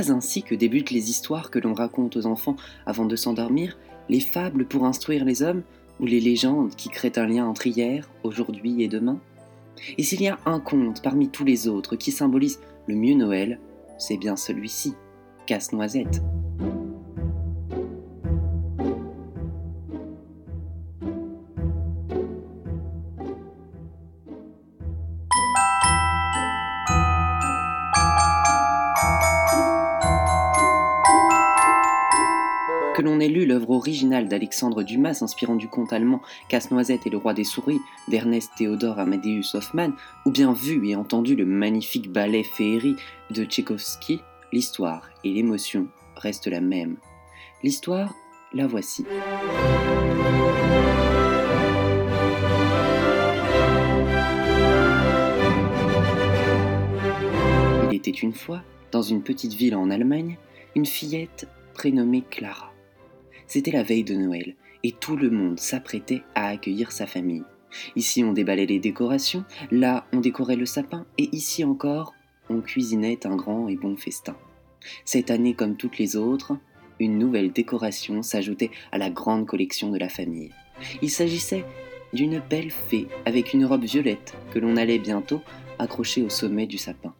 pas ainsi que débutent les histoires que l'on raconte aux enfants avant de s'endormir, les fables pour instruire les hommes, ou les légendes qui créent un lien entre hier, aujourd'hui et demain? Et s'il y a un conte parmi tous les autres qui symbolise le mieux Noël, c'est bien celui-ci, Casse-Noisette. Originale d'Alexandre Dumas s'inspirant du conte allemand Casse-Noisette et le roi des souris d'Ernest Theodor Amadeus Hoffmann, ou bien vu et entendu le magnifique ballet féerie de Tchaïkovski, l'histoire et l'émotion restent la même. L'histoire, la voici. Il était une fois, dans une petite ville en Allemagne, une fillette prénommée Clara. C'était la veille de Noël, et tout le monde s'apprêtait à accueillir sa famille. Ici on déballait les décorations, là on décorait le sapin, et ici encore on cuisinait un grand et bon festin. Cette année comme toutes les autres, une nouvelle décoration s'ajoutait à la grande collection de la famille. Il s'agissait d'une belle fée avec une robe violette que l'on allait bientôt accrocher au sommet du sapin.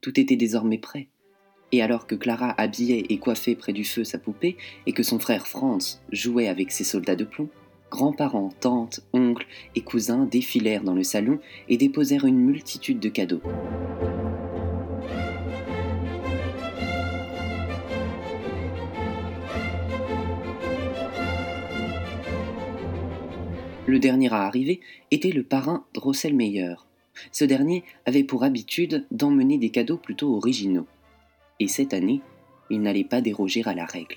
Tout était désormais prêt, et alors que Clara habillait et coiffait près du feu sa poupée, et que son frère Franz jouait avec ses soldats de plomb, grands-parents, tantes, oncles et cousins défilèrent dans le salon et déposèrent une multitude de cadeaux. Le dernier à arriver était le parrain Drosselmeyer. Ce dernier avait pour habitude d'emmener des cadeaux plutôt originaux et cette année, il n'allait pas déroger à la règle.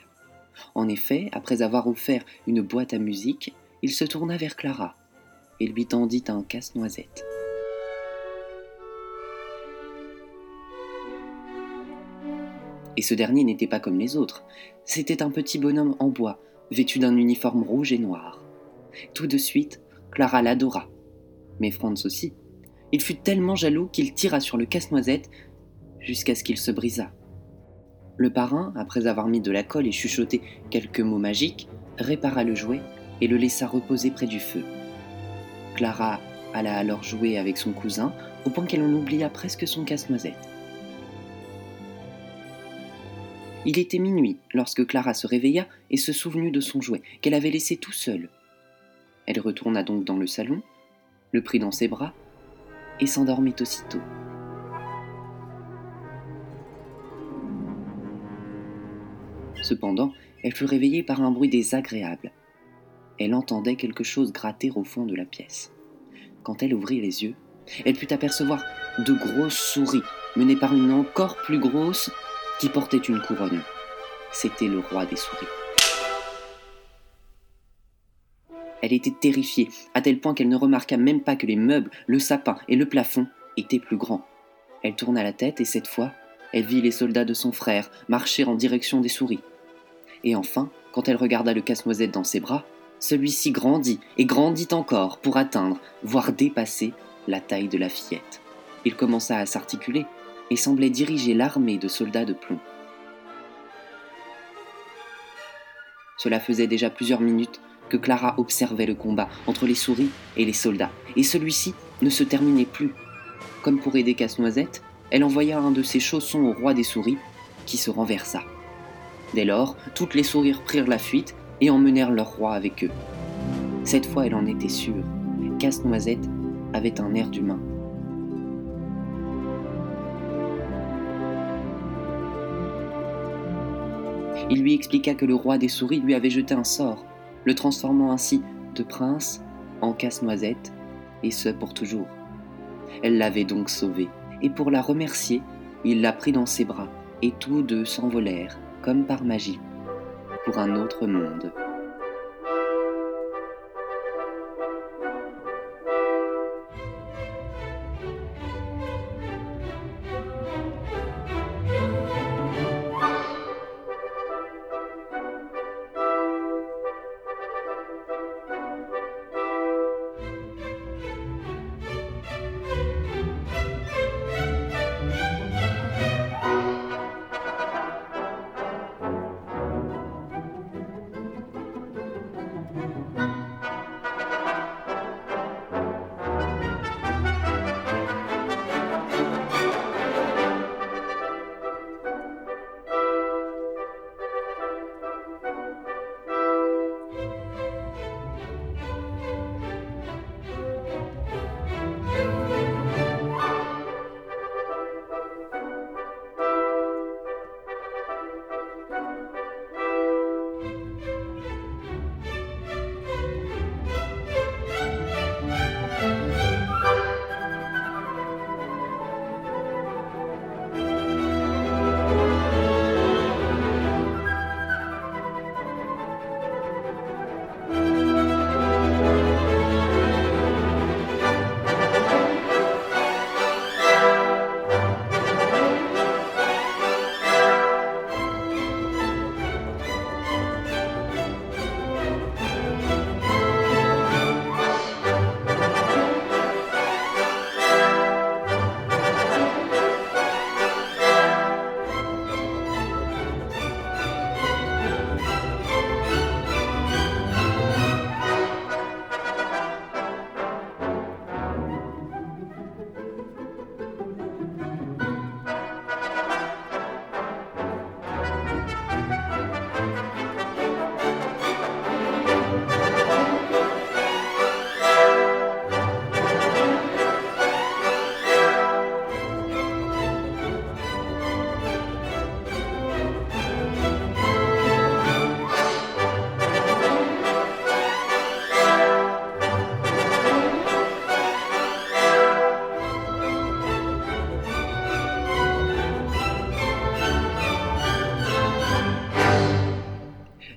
En effet, après avoir offert une boîte à musique, il se tourna vers Clara et lui tendit un casse-noisette. Et ce dernier n'était pas comme les autres. C'était un petit bonhomme en bois, vêtu d'un uniforme rouge et noir. Tout de suite, Clara l'adora. Mais Franz aussi. Il fut tellement jaloux qu'il tira sur le casse-noisette jusqu'à ce qu'il se brisât. Le parrain, après avoir mis de la colle et chuchoté quelques mots magiques, répara le jouet et le laissa reposer près du feu. Clara alla alors jouer avec son cousin au point qu'elle en oublia presque son casse-noisette. Il était minuit lorsque Clara se réveilla et se souvenu de son jouet qu'elle avait laissé tout seul. Elle retourna donc dans le salon, le prit dans ses bras et s'endormit aussitôt. Cependant, elle fut réveillée par un bruit désagréable. Elle entendait quelque chose gratter au fond de la pièce. Quand elle ouvrit les yeux, elle put apercevoir de grosses souris menées par une encore plus grosse qui portait une couronne. C'était le roi des souris. Elle était terrifiée, à tel point qu'elle ne remarqua même pas que les meubles, le sapin et le plafond étaient plus grands. Elle tourna la tête et cette fois, elle vit les soldats de son frère marcher en direction des souris. Et enfin, quand elle regarda le casse-noisette dans ses bras, celui-ci grandit et grandit encore pour atteindre, voire dépasser, la taille de la fillette. Il commença à s'articuler et semblait diriger l'armée de soldats de plomb. Cela faisait déjà plusieurs minutes que Clara observait le combat entre les souris et les soldats, et celui-ci ne se terminait plus. Comme pour aider Casse-Noisette, elle envoya un de ses chaussons au roi des souris, qui se renversa. Dès lors, toutes les sourires prirent la fuite et emmenèrent leur roi avec eux. Cette fois, elle en était sûre. Casse-Noisette avait un air d'humain. Il lui expliqua que le roi des souris lui avait jeté un sort, le transformant ainsi de prince en casse-noisette, et ce pour toujours. Elle l'avait donc sauvé, et pour la remercier, il la prit dans ses bras, et tous deux s'envolèrent comme par magie, pour un autre monde.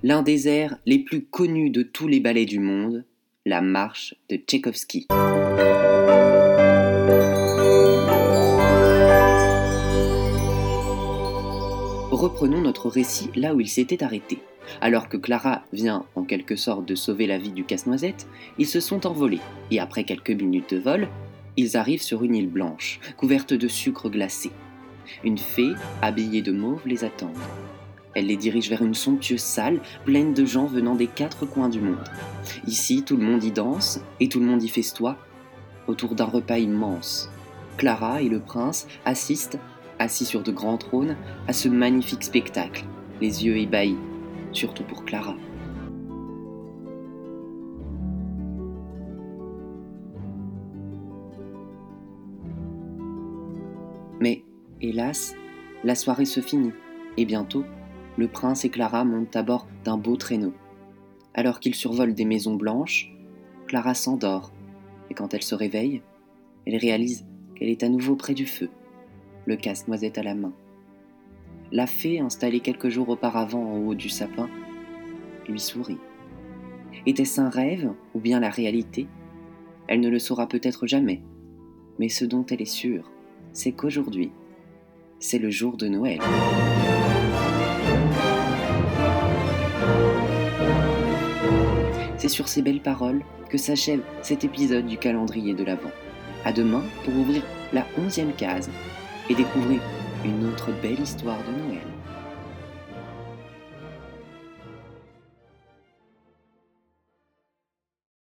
L'un des airs les plus connus de tous les ballets du monde, la marche de Tchaïkovski. Reprenons notre récit là où il s'était arrêté. Alors que Clara vient en quelque sorte de sauver la vie du casse-noisette, ils se sont envolés et après quelques minutes de vol, ils arrivent sur une île blanche, couverte de sucre glacé. Une fée, habillée de mauve, les attend. Elle les dirige vers une somptueuse salle pleine de gens venant des quatre coins du monde. Ici, tout le monde y danse et tout le monde y festoie autour d'un repas immense. Clara et le prince assistent, assis sur de grands trônes, à ce magnifique spectacle, les yeux ébahis, surtout pour Clara. Mais, hélas, la soirée se finit, et bientôt, le prince et Clara montent à bord d'un beau traîneau. Alors qu'ils survolent des maisons blanches, Clara s'endort, et quand elle se réveille, elle réalise qu'elle est à nouveau près du feu, le casse-noisette à la main. La fée, installée quelques jours auparavant en haut du sapin, lui sourit. Était-ce un rêve ou bien la réalité? Elle ne le saura peut-être jamais, mais ce dont elle est sûre, c'est qu'aujourd'hui, c'est le jour de Noël. C'est sur ces belles paroles que s'achève cet épisode du calendrier de l'Avent. À demain pour ouvrir la onzième case et découvrir une autre belle histoire de Noël.